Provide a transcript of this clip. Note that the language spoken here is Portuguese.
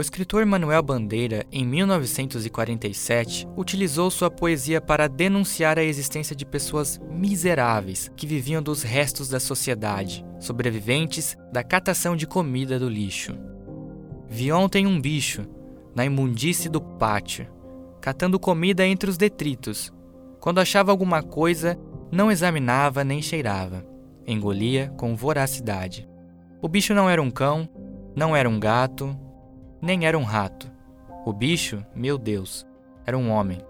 O escritor Manuel Bandeira, em 1947, utilizou sua poesia para denunciar a existência de pessoas miseráveis que viviam dos restos da sociedade, sobreviventes da catação de comida do lixo. Vi ontem um bicho, na imundície do pátio, catando comida entre os detritos. Quando achava alguma coisa, não examinava nem cheirava. Engolia com voracidade. O bicho não era um cão, não era um gato, nem era um rato. O bicho, meu Deus, era um homem.